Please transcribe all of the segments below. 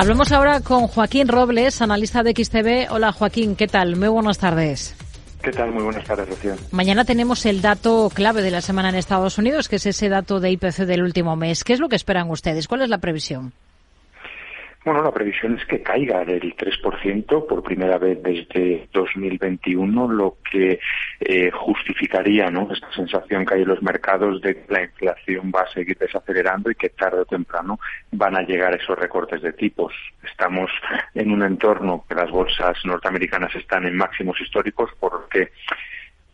Hablamos ahora con Joaquín Robles, analista de XTV. Hola Joaquín, ¿qué tal? Muy buenas tardes. ¿Qué tal? Muy buenas tardes, Rocío. Mañana tenemos el dato clave de la semana en Estados Unidos, que es ese dato de IPC del último mes. ¿Qué es lo que esperan ustedes? ¿Cuál es la previsión? Bueno, la previsión es que caiga del 3% por primera vez desde 2021, lo que eh, justificaría ¿no? esta sensación que hay en los mercados de que la inflación va a seguir desacelerando y que tarde o temprano van a llegar esos recortes de tipos. Estamos en un entorno que las bolsas norteamericanas están en máximos históricos porque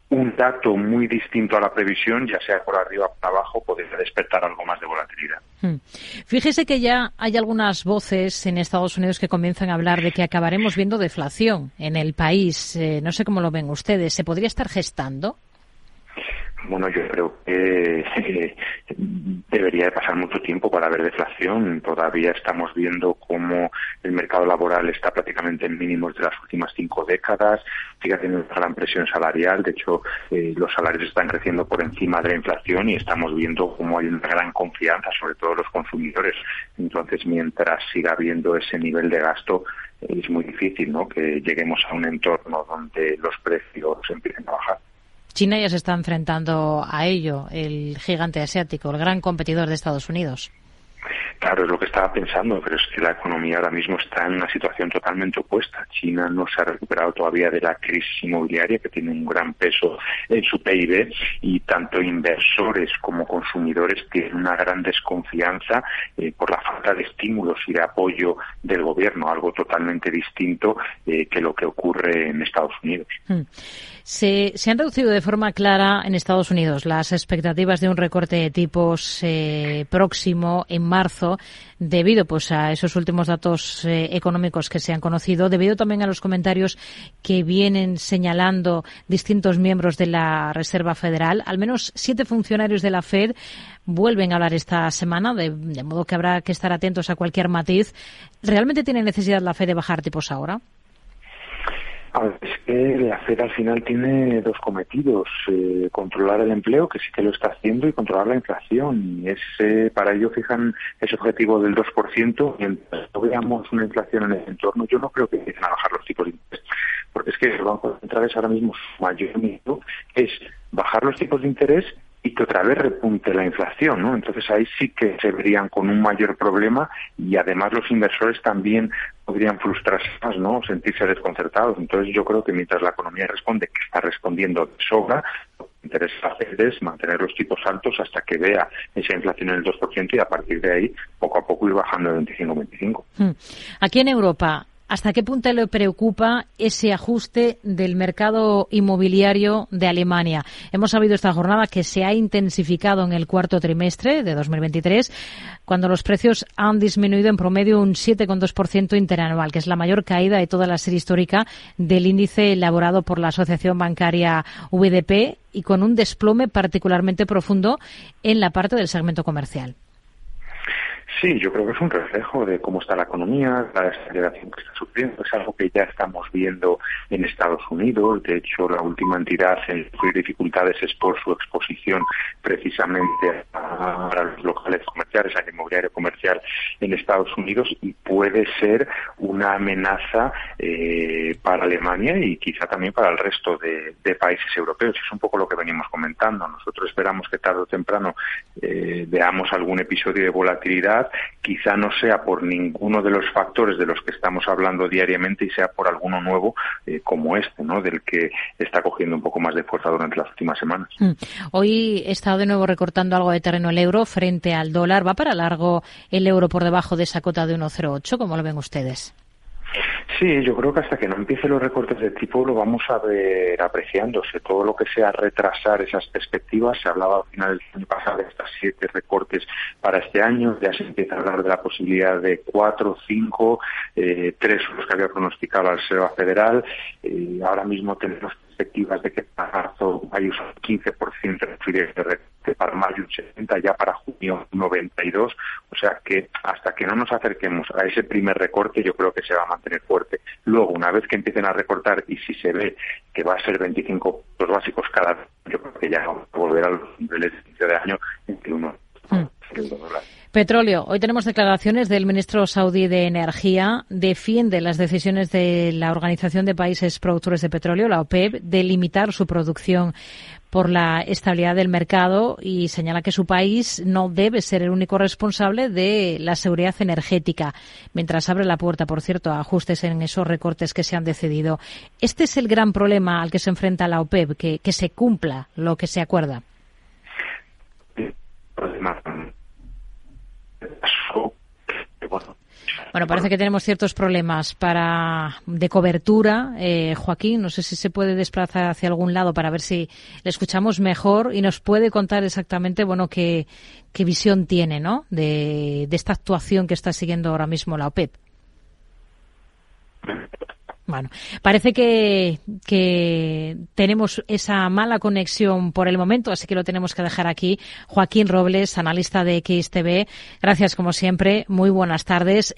un dato muy distinto a la previsión, ya sea por arriba o por abajo, podría despertar algo más de volatilidad. Hmm. Fíjese que ya hay algunas voces en Estados Unidos que comienzan a hablar de que acabaremos viendo deflación en el país. Eh, no sé cómo lo ven ustedes. ¿Se podría estar gestando? Bueno, yo creo que eh, debería de pasar mucho tiempo para ver deflación. Todavía estamos viendo cómo el mercado laboral está prácticamente en mínimos de las últimas cinco décadas, sigue teniendo una gran presión salarial. De hecho, eh, los salarios están creciendo por encima de la inflación y estamos viendo cómo hay una gran confianza, sobre todo los consumidores. Entonces, mientras siga habiendo ese nivel de gasto, es muy difícil ¿no? que lleguemos a un entorno donde los precios empiecen a bajar. China ya se está enfrentando a ello, el gigante asiático, el gran competidor de Estados Unidos. Claro, es lo que estaba pensando, pero es que la economía ahora mismo está en una situación totalmente opuesta. China no se ha recuperado todavía de la crisis inmobiliaria, que tiene un gran peso en su PIB, y tanto inversores como consumidores tienen una gran desconfianza eh, por la falta de estímulos y de apoyo del gobierno, algo totalmente distinto eh, que lo que ocurre en Estados Unidos. Hmm. Se, han reducido de forma clara en Estados Unidos las expectativas de un recorte de tipos eh, próximo en marzo debido pues a esos últimos datos eh, económicos que se han conocido, debido también a los comentarios que vienen señalando distintos miembros de la Reserva Federal. Al menos siete funcionarios de la Fed vuelven a hablar esta semana, de, de modo que habrá que estar atentos a cualquier matiz. ¿Realmente tiene necesidad la Fed de bajar tipos ahora? Es que la Fed al final tiene dos cometidos, eh, controlar el empleo, que sí que lo está haciendo, y controlar la inflación. Y ese, para ello fijan ese objetivo del 2%, mientras no veamos una inflación en el entorno, yo no creo que empiecen a bajar los tipos de interés, porque es que el Banco Central ahora mismo su mayor miedo es bajar los tipos de interés y que otra vez repunte la inflación, ¿no? Entonces ahí sí que se verían con un mayor problema y además los inversores también podrían frustrarse más, ¿no? Sentirse desconcertados. Entonces yo creo que mientras la economía responde, que está respondiendo de sobra, lo que interesa hacer es mantener los tipos altos hasta que vea esa inflación en el 2% y a partir de ahí poco a poco ir bajando el 25-25. Hmm. Aquí en Europa, ¿Hasta qué punto le preocupa ese ajuste del mercado inmobiliario de Alemania? Hemos sabido esta jornada que se ha intensificado en el cuarto trimestre de 2023, cuando los precios han disminuido en promedio un 7,2% interanual, que es la mayor caída de toda la serie histórica del índice elaborado por la Asociación Bancaria VDP y con un desplome particularmente profundo en la parte del segmento comercial. Sí, yo creo que es un reflejo de cómo está la economía, la desaceleración que está sufriendo. Es algo que ya estamos viendo en Estados Unidos. De hecho, la última entidad en sufrir dificultades es por su exposición precisamente a, los locales comerciales, al inmobiliario comercial en Estados Unidos y puede ser una amenaza eh, para Alemania y quizá también para el resto de, países europeos. Es un poco lo que venimos comentando. Nosotros esperamos que tarde o temprano eh, veamos algún episodio de volatilidad quizá no sea por ninguno de los factores de los que estamos hablando diariamente y sea por alguno nuevo eh, como este, ¿no? Del que está cogiendo un poco más de fuerza durante las últimas semanas. Mm. Hoy he estado de nuevo recortando algo de terreno el euro frente al dólar. ¿Va para largo el euro por debajo de esa cota de 1,08? ¿Cómo lo ven ustedes? Sí, yo creo que hasta que no empiecen los recortes de tipo lo vamos a ver apreciándose. Todo lo que sea retrasar esas perspectivas, se hablaba al final del año pasado de estas siete recortes para este año, ya se empieza a hablar de la posibilidad de cuatro, cinco, eh, tres los que había pronosticado la Reserva Federal. Eh, ahora mismo tenemos perspectivas de que para marzo hay un 15% de recorte, para mayo un 70%, ya para junio un 92%. O sea que hasta que no nos acerquemos a ese primer recorte, yo creo que se va a mantener fuerte. Luego, una vez que empiecen a recortar y si se ve que va a ser 25 los básicos cada yo creo que ya vamos a volver a los niveles de inicio de año en que uno. Mm. Petróleo. Hoy tenemos declaraciones del ministro saudí de Energía. Defiende las decisiones de la Organización de Países Productores de Petróleo, la OPEP, de limitar su producción por la estabilidad del mercado y señala que su país no debe ser el único responsable de la seguridad energética, mientras abre la puerta, por cierto, a ajustes en esos recortes que se han decidido. Este es el gran problema al que se enfrenta la OPEP, que, que se cumpla lo que se acuerda. Bueno, parece que tenemos ciertos problemas para de cobertura. Eh, Joaquín, no sé si se puede desplazar hacia algún lado para ver si le escuchamos mejor y nos puede contar exactamente, bueno, qué, qué visión tiene, ¿no? De, de esta actuación que está siguiendo ahora mismo la OPEP. Bueno, parece que, que, tenemos esa mala conexión por el momento, así que lo tenemos que dejar aquí. Joaquín Robles, analista de XTV. Gracias, como siempre. Muy buenas tardes.